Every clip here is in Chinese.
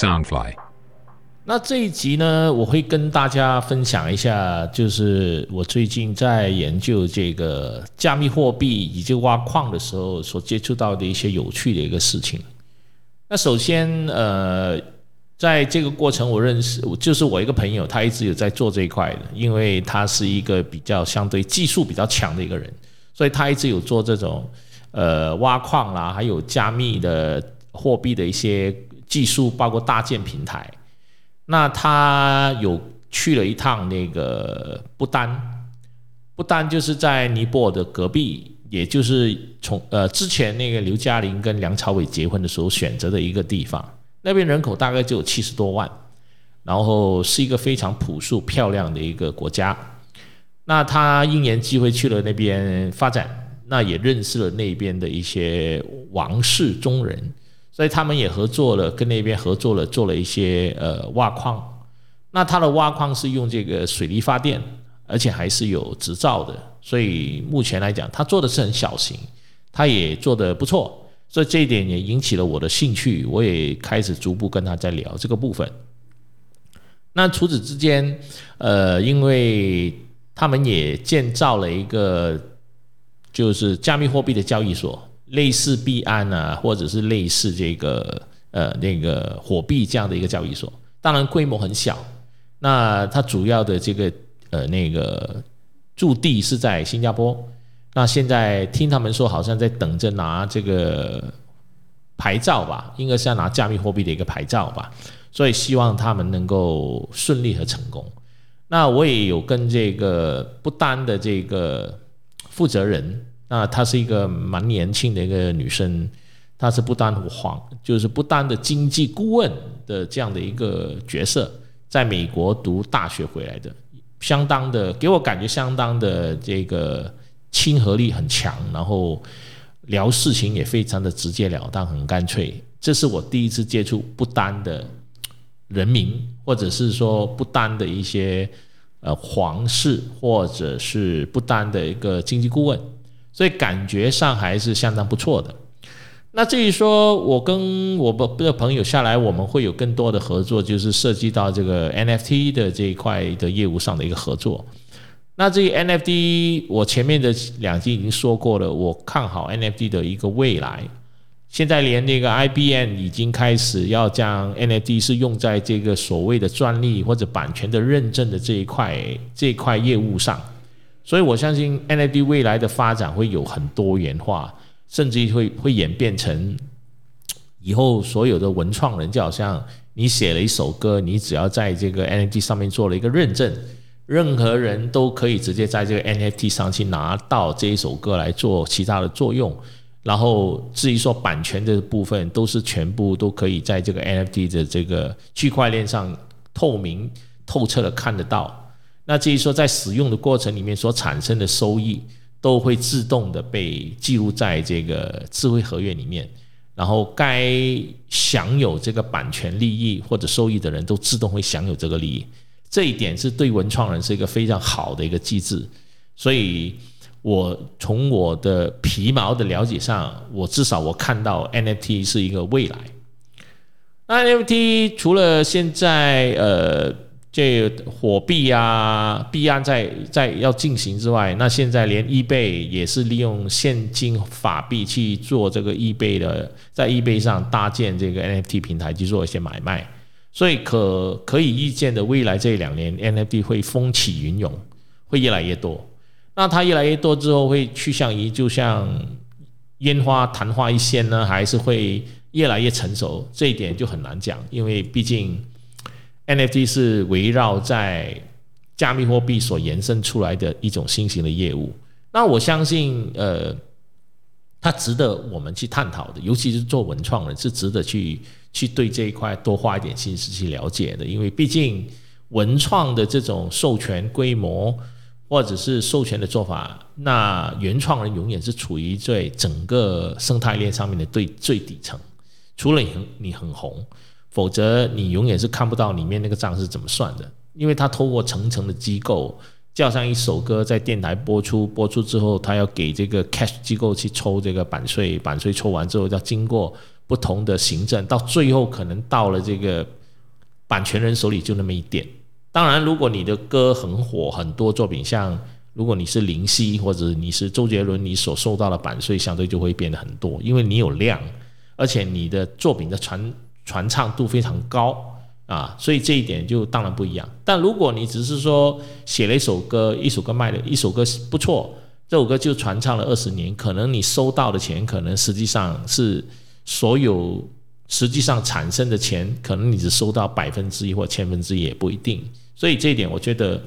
Soundfly。那这一集呢，我会跟大家分享一下，就是我最近在研究这个加密货币以及挖矿的时候所接触到的一些有趣的一个事情。那首先，呃，在这个过程，我认识就是我一个朋友，他一直有在做这一块的，因为他是一个比较相对技术比较强的一个人，所以他一直有做这种呃挖矿啦，还有加密的货币的一些技术，包括搭建平台。那他有去了一趟那个不丹，不丹就是在尼泊尔的隔壁，也就是从呃之前那个刘嘉玲跟梁朝伟结婚的时候选择的一个地方。那边人口大概就有七十多万，然后是一个非常朴素漂亮的一个国家。那他因缘机会去了那边发展，那也认识了那边的一些王室中人。所以他们也合作了，跟那边合作了，做了一些呃挖矿。那他的挖矿是用这个水力发电，而且还是有执照的。所以目前来讲，他做的是很小型，他也做的不错。所以这一点也引起了我的兴趣，我也开始逐步跟他在聊这个部分。那除此之间，呃，因为他们也建造了一个就是加密货币的交易所。类似币安啊，或者是类似这个呃那个火币这样的一个交易所，当然规模很小。那它主要的这个呃那个驻地是在新加坡。那现在听他们说，好像在等着拿这个牌照吧，应该是要拿加密货币的一个牌照吧。所以希望他们能够顺利和成功。那我也有跟这个不丹的这个负责人。那她是一个蛮年轻的一个女生，她是不丹皇，就是不丹的经济顾问的这样的一个角色，在美国读大学回来的，相当的给我感觉相当的这个亲和力很强，然后聊事情也非常的直截了当，很干脆。这是我第一次接触不丹的人民，或者是说不丹的一些呃皇室，或者是不丹的一个经济顾问。所以感觉上还是相当不错的。那至于说我跟我的朋友下来，我们会有更多的合作，就是涉及到这个 NFT 的这一块的业务上的一个合作。那至于 NFT，我前面的两集已经说过了，我看好 NFT 的一个未来。现在连那个 IBM 已经开始要将 NFT 是用在这个所谓的专利或者版权的认证的这一块这一块业务上。所以我相信 NFT 未来的发展会有很多元化，甚至会会演变成以后所有的文创人，就好像你写了一首歌，你只要在这个 NFT 上面做了一个认证，任何人都可以直接在这个 NFT 上去拿到这一首歌来做其他的作用。然后至于说版权的部分，都是全部都可以在这个 NFT 的这个区块链上透明透彻的看得到。那至于说在使用的过程里面所产生的收益，都会自动的被记录在这个智慧合约里面，然后该享有这个版权利益或者收益的人都自动会享有这个利益，这一点是对文创人是一个非常好的一个机制。所以，我从我的皮毛的了解上，我至少我看到 NFT 是一个未来。那 NFT 除了现在呃。这火币啊，币安在在要进行之外，那现在连 eBay 也是利用现金法币去做这个 eBay 的，在 eBay 上搭建这个 NFT 平台去做一些买卖，所以可可以预见的未来这两年 NFT 会风起云涌，会越来越多。那它越来越多之后，会趋向于就像烟花昙花一现呢，还是会越来越成熟？这一点就很难讲，因为毕竟。NFT 是围绕在加密货币所延伸出来的一种新型的业务，那我相信，呃，它值得我们去探讨的，尤其是做文创人是值得去去对这一块多花一点心思去了解的，因为毕竟文创的这种授权规模或者是授权的做法，那原创人永远是处于在整个生态链上面的最最底层，除了你很你很红。否则，你永远是看不到里面那个账是怎么算的，因为他透过层层的机构叫上一首歌在电台播出，播出之后，他要给这个 cash 机构去抽这个版税，版税抽完之后要经过不同的行政，到最后可能到了这个版权人手里就那么一点。当然，如果你的歌很火，很多作品，像如果你是林夕或者你是周杰伦，你所受到的版税相对就会变得很多，因为你有量，而且你的作品的传传唱度非常高啊，所以这一点就当然不一样。但如果你只是说写了一首歌，一首歌卖了一首歌不错，这首歌就传唱了二十年，可能你收到的钱，可能实际上是所有实际上产生的钱，可能你只收到百分之一或千分之一也不一定。所以这一点，我觉得，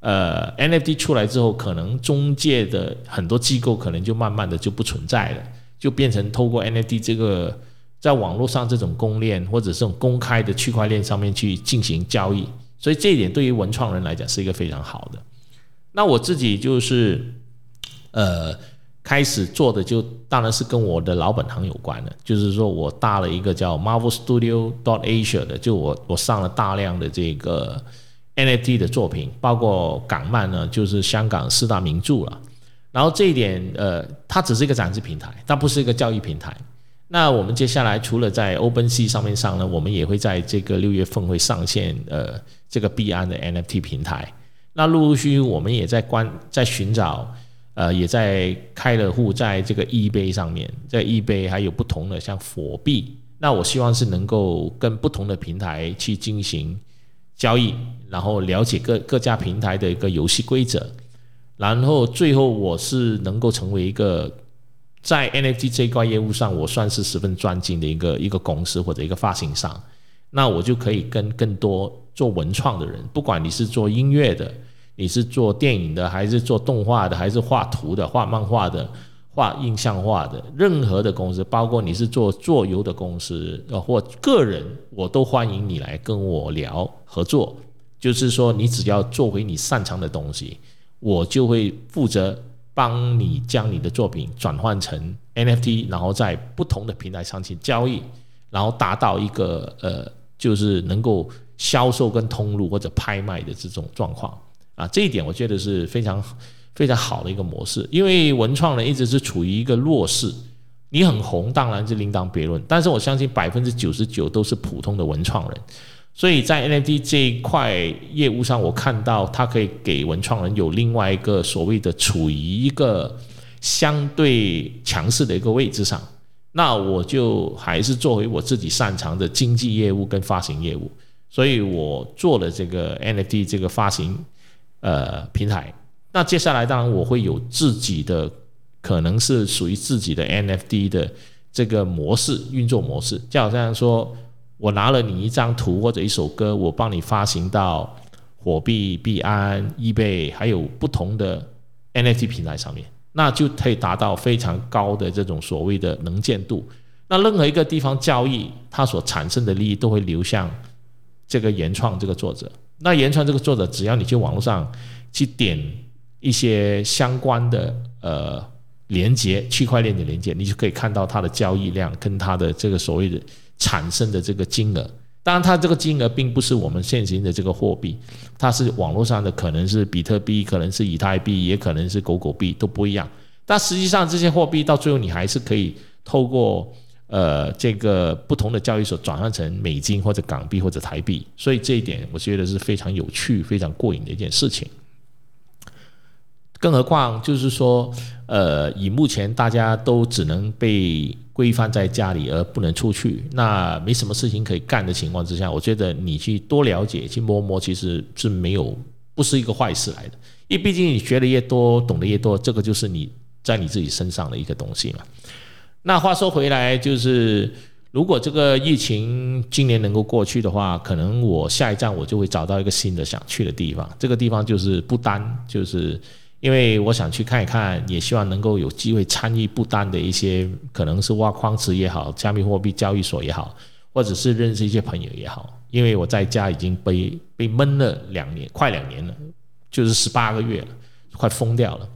呃，NFT 出来之后，可能中介的很多机构可能就慢慢的就不存在了，就变成透过 NFT 这个在网络上这种公链或者这种公开的区块链上面去进行交易。所以这一点对于文创人来讲是一个非常好的。那我自己就是，呃，开始做的就当然是跟我的老本行有关的，就是说我搭了一个叫 Marvel Studio dot Asia 的，就我我上了大量的这个。NFT 的作品，包括港漫呢，就是香港四大名著了。然后这一点，呃，它只是一个展示平台，它不是一个交易平台。那我们接下来除了在 OpenSea 上面上呢，我们也会在这个六月份会上线，呃，这个币安的 NFT 平台。那陆陆续续我们也在关在寻找，呃，也在开了户在这个 eBay 上面，在 eBay 还有不同的像火币。那我希望是能够跟不同的平台去进行。交易，然后了解各各家平台的一个游戏规则，然后最后我是能够成为一个在 NFT 这一块业务上，我算是十分专精的一个一个公司或者一个发行商，那我就可以跟更多做文创的人，不管你是做音乐的，你是做电影的，还是做动画的，还是画图的、画漫画的。画印象画的任何的公司，包括你是做做油的公司，呃或个人，我都欢迎你来跟我聊合作。就是说，你只要做回你擅长的东西，我就会负责帮你将你的作品转换成 NFT，然后在不同的平台上去交易，然后达到一个呃，就是能够销售跟通路或者拍卖的这种状况啊。这一点我觉得是非常。非常好的一个模式，因为文创人一直是处于一个弱势。你很红，当然是另当别论。但是我相信百分之九十九都是普通的文创人，所以在 NFT 这一块业务上，我看到它可以给文创人有另外一个所谓的处于一个相对强势的一个位置上。那我就还是作为我自己擅长的经济业务跟发行业务，所以我做了这个 NFT 这个发行呃平台。那接下来，当然我会有自己的，可能是属于自己的 NFT 的这个模式运作模式，就好像说我拿了你一张图或者一首歌，我帮你发行到火币、币安、eBay 还有不同的 NFT 平台上面，那就可以达到非常高的这种所谓的能见度。那任何一个地方交易，它所产生的利益都会流向这个原创这个作者。那原创这个作者，只要你去网络上去点。一些相关的呃连接，区块链的连接，你就可以看到它的交易量跟它的这个所谓的产生的这个金额。当然，它这个金额并不是我们现行的这个货币，它是网络上的，可能是比特币，可能是以太币，也可能是狗狗币，都不一样。但实际上，这些货币到最后你还是可以透过呃这个不同的交易所转换成美金或者港币或者台币。所以这一点我觉得是非常有趣、非常过瘾的一件事情。更何况，就是说，呃，以目前大家都只能被规范在家里而不能出去，那没什么事情可以干的情况之下，我觉得你去多了解、去摸摸，其实是没有不是一个坏事来的。因为毕竟你学的越多，懂得越多，这个就是你在你自己身上的一个东西嘛。那话说回来，就是如果这个疫情今年能够过去的话，可能我下一站我就会找到一个新的想去的地方。这个地方就是不丹，就是。因为我想去看一看，也希望能够有机会参与不丹的一些，可能是挖矿池也好，加密货币交易所也好，或者是认识一些朋友也好。因为我在家已经被被闷了两年，快两年了，就是十八个月了，快疯掉了。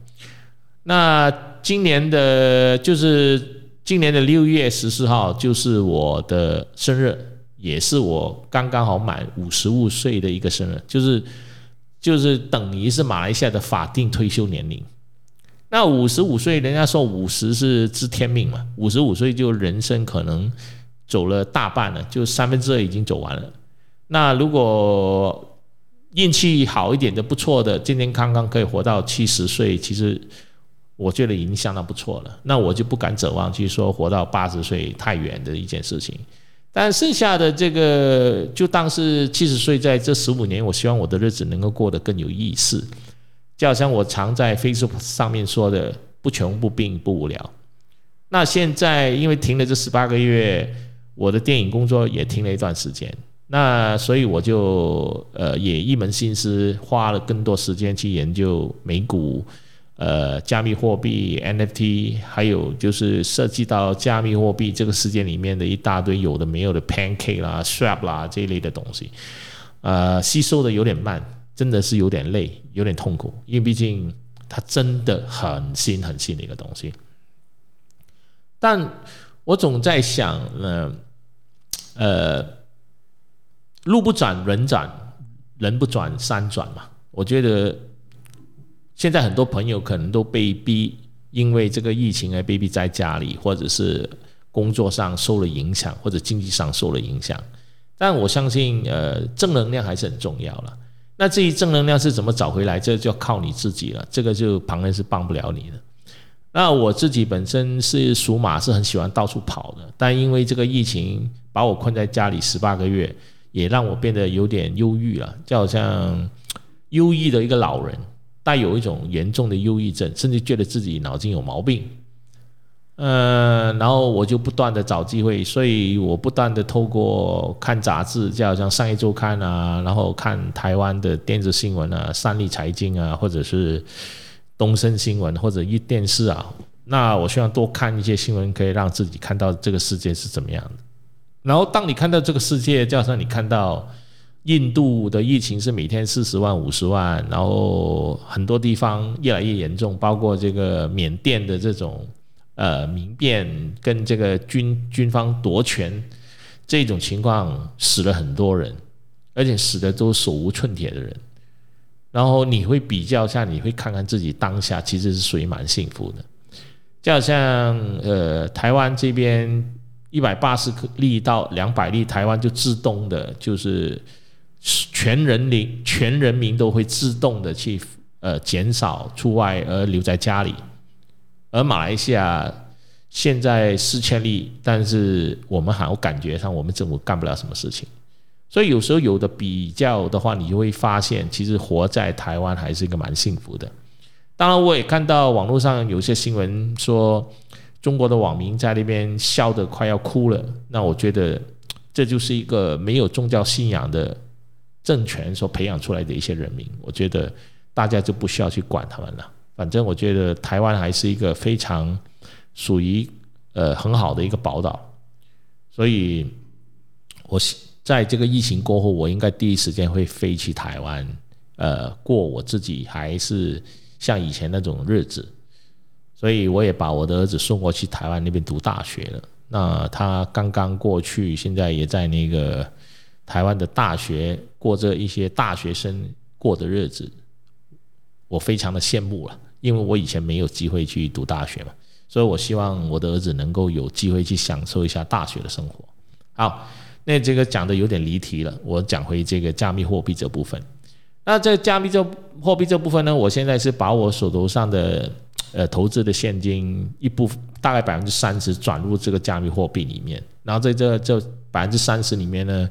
那今年的，就是今年的六月十四号，就是我的生日，也是我刚刚好满五十五岁的一个生日，就是。就是等于是马来西亚的法定退休年龄。那五十五岁，人家说五十是知天命嘛，五十五岁就人生可能走了大半了，就三分之二已经走完了。那如果运气好一点的、不错的，健健康康可以活到七十岁，其实我觉得已经相当不错了。那我就不敢指望去说活到八十岁太远的一件事情。但剩下的这个，就当是七十岁，在这十五年，我希望我的日子能够过得更有意思。就好像我常在 Facebook 上面说的，不穷不病不无聊。那现在因为停了这十八个月，我的电影工作也停了一段时间，那所以我就呃也一门心思花了更多时间去研究美股、呃加密货币 NFT，还有就是涉及到加密货币这个世界里面的一大堆有的没有的 Pancake 啦、Swap 啦这一类的东西，呃吸收的有点慢。真的是有点累，有点痛苦，因为毕竟它真的很新很新的一个东西。但我总在想，呢，呃，路不转人转，人不转山转嘛。我觉得现在很多朋友可能都被逼，因为这个疫情而被逼在家里，或者是工作上受了影响，或者经济上受了影响。但我相信，呃，正能量还是很重要了。那至于正能量是怎么找回来，这就靠你自己了。这个就旁人是帮不了你的。那我自己本身是属马，是很喜欢到处跑的。但因为这个疫情把我困在家里十八个月，也让我变得有点忧郁了，就好像忧郁的一个老人，带有一种严重的忧郁症，甚至觉得自己脑筋有毛病。呃，然后我就不断的找机会，所以我不断的透过看杂志，就好像上一周刊啊，然后看台湾的电子新闻啊，三立财经啊，或者是东森新闻或者一电视啊，那我希望多看一些新闻，可以让自己看到这个世界是怎么样的。然后当你看到这个世界，就好像你看到印度的疫情是每天四十万、五十万，然后很多地方越来越严重，包括这个缅甸的这种。呃，民变跟这个军军方夺权这种情况，死了很多人，而且死的都手无寸铁的人。然后你会比较下，你会看看自己当下其实是属于蛮幸福的。就好像呃，台湾这边一百八十例到两百例，台湾就自动的，就是全人民全人民都会自动的去呃减少出外而留在家里。而马来西亚现在四千例，但是我们好像感觉上我们政府干不了什么事情，所以有时候有的比较的话，你就会发现，其实活在台湾还是一个蛮幸福的。当然，我也看到网络上有些新闻说，中国的网民在那边笑得快要哭了。那我觉得这就是一个没有宗教信仰的政权所培养出来的一些人民，我觉得大家就不需要去管他们了。反正我觉得台湾还是一个非常属于呃很好的一个宝岛，所以我在这个疫情过后，我应该第一时间会飞去台湾，呃，过我自己还是像以前那种日子。所以我也把我的儿子送过去台湾那边读大学了。那他刚刚过去，现在也在那个台湾的大学过着一些大学生过的日子，我非常的羡慕了。因为我以前没有机会去读大学嘛，所以我希望我的儿子能够有机会去享受一下大学的生活。好，那这个讲的有点离题了，我讲回这个加密货币这部分。那在加密这货币这部分呢，我现在是把我手头上的呃投资的现金一部分，大概百分之三十转入这个加密货币里面。然后在这这百分之三十里面呢，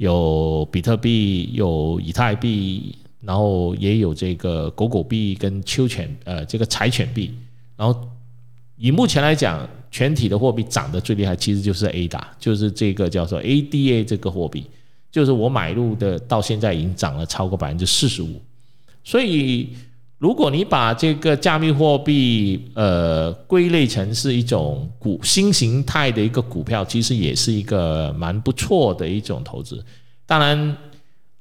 有比特币，有以太币。然后也有这个狗狗币跟秋犬，呃，这个柴犬币。然后以目前来讲，全体的货币涨得最厉害，其实就是 A 打，就是这个叫做 ADA 这个货币，就是我买入的，到现在已经涨了超过百分之四十五。所以，如果你把这个加密货币，呃，归类成是一种股新形态的一个股票，其实也是一个蛮不错的一种投资。当然。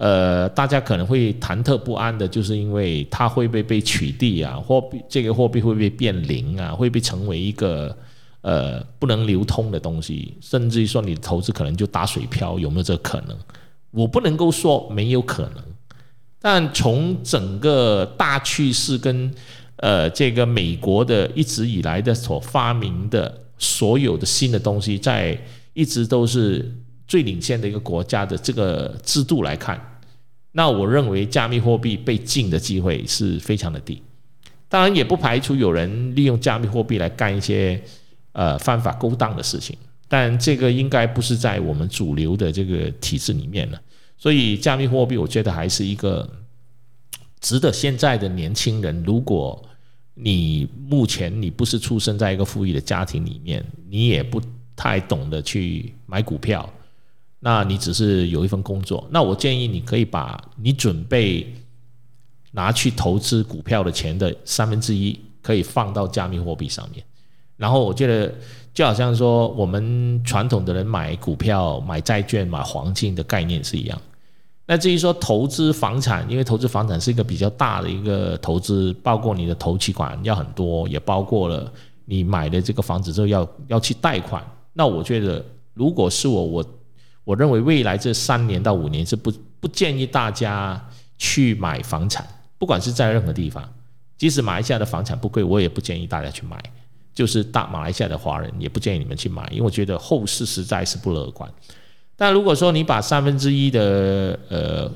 呃，大家可能会忐忑不安的，就是因为它会不会被取缔啊？货币这个货币会不会变零啊？会不会成为一个呃不能流通的东西？甚至于说你投资可能就打水漂，有没有这个可能？我不能够说没有可能，但从整个大趋势跟呃这个美国的一直以来的所发明的所有的新的东西，在一直都是最领先的一个国家的这个制度来看，那我认为加密货币被禁的机会是非常的低。当然，也不排除有人利用加密货币来干一些呃犯法勾当的事情，但这个应该不是在我们主流的这个体制里面了。所以，加密货币我觉得还是一个值得现在的年轻人，如果你目前你不是出生在一个富裕的家庭里面，你也不太懂得去买股票，那你只是有一份工作，那我建议你可以把你准备拿去投资股票的钱的三分之一，可以放到加密货币上面。然后我觉得就好像说我们传统的人买股票、买债券、买黄金的概念是一样。那至于说投资房产，因为投资房产是一个比较大的一个投资，包括你的投期款要很多，也包括了你买的这个房子之后要要去贷款。那我觉得，如果是我，我我认为未来这三年到五年是不不建议大家去买房产，不管是在任何地方，即使马来西亚的房产不贵，我也不建议大家去买。就是大马来西亚的华人也不建议你们去买，因为我觉得后市实在是不乐观。但如果说你把三分之一的呃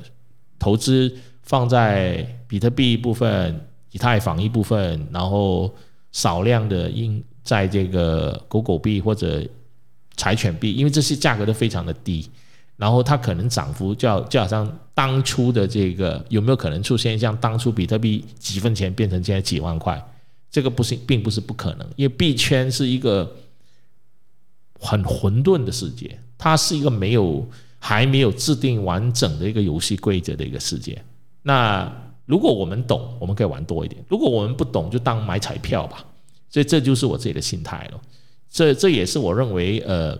投资放在比特币一部分、以太坊一部分，然后少量的应在这个狗狗币或者柴犬币，因为这些价格都非常的低，然后它可能涨幅就就好像当初的这个有没有可能出现像当初比特币几分钱变成现在几万块？这个不是并不是不可能，因为币圈是一个很混沌的世界。它是一个没有还没有制定完整的一个游戏规则的一个世界。那如果我们懂，我们可以玩多一点；如果我们不懂，就当买彩票吧。所以这就是我自己的心态了。这这也是我认为，呃，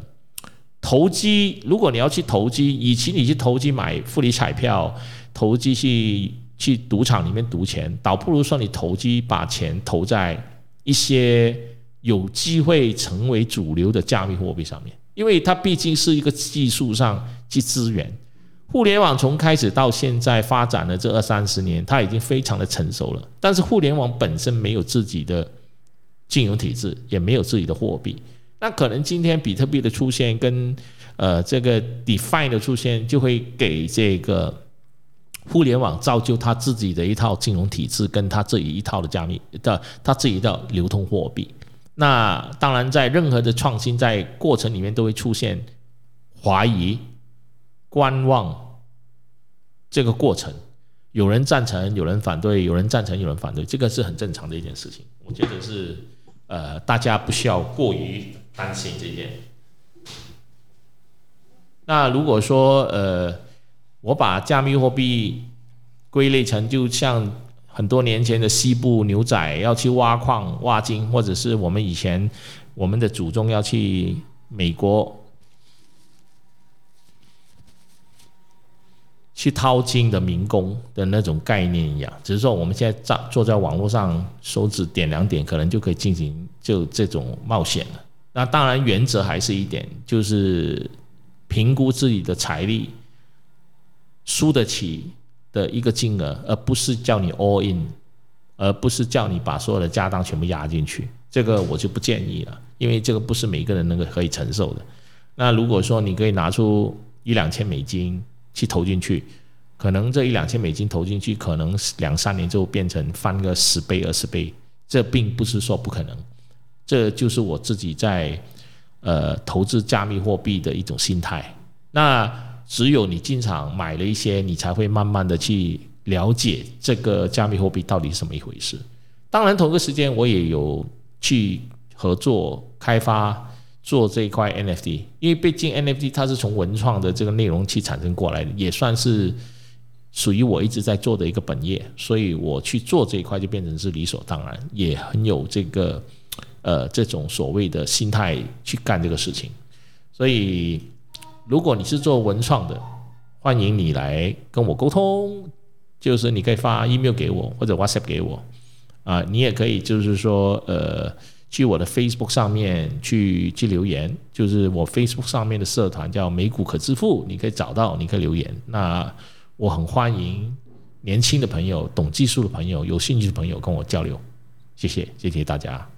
投机如果你要去投机，与其你去投机买复利彩票，投机去去赌场里面赌钱，倒不如说你投机把钱投在一些有机会成为主流的加密货币上面。因为它毕竟是一个技术上及资源，互联网从开始到现在发展了这二三十年，它已经非常的成熟了。但是互联网本身没有自己的金融体制，也没有自己的货币。那可能今天比特币的出现跟呃这个 DeFi 的出现，就会给这个互联网造就它自己的一套金融体制，跟它自己一套的加密的它自己的流通货币。那当然，在任何的创新在过程里面都会出现怀疑、观望这个过程，有人赞成，有人反对，有人赞成，有人反对，这个是很正常的一件事情。我觉得是呃，大家不需要过于担心这件。那如果说呃，我把加密货币归类成就像。很多年前的西部牛仔要去挖矿挖金，或者是我们以前我们的祖宗要去美国去淘金的民工的那种概念一样，只是说我们现在在坐在网络上，手指点两点，可能就可以进行就这种冒险了。那当然原则还是一点，就是评估自己的财力，输得起。的一个金额，而不是叫你 all in，而不是叫你把所有的家当全部压进去，这个我就不建议了，因为这个不是每个人能够可以承受的。那如果说你可以拿出一两千美金去投进去，可能这一两千美金投进去，可能两三年就变成翻个十倍二十倍，这并不是说不可能。这就是我自己在呃投资加密货币的一种心态。那。只有你经常买了一些，你才会慢慢的去了解这个加密货币到底是什么一回事。当然，同个时间我也有去合作开发做这一块 NFT，因为毕竟 NFT 它是从文创的这个内容去产生过来的，也算是属于我一直在做的一个本业，所以我去做这一块就变成是理所当然，也很有这个呃这种所谓的心态去干这个事情，所以。如果你是做文创的，欢迎你来跟我沟通，就是你可以发 email 给我或者 WhatsApp 给我，啊，你也可以就是说，呃，去我的 Facebook 上面去去留言，就是我 Facebook 上面的社团叫美股可支付，你可以找到，你可以留言。那我很欢迎年轻的朋友、懂技术的朋友、有兴趣的朋友跟我交流。谢谢，谢谢大家。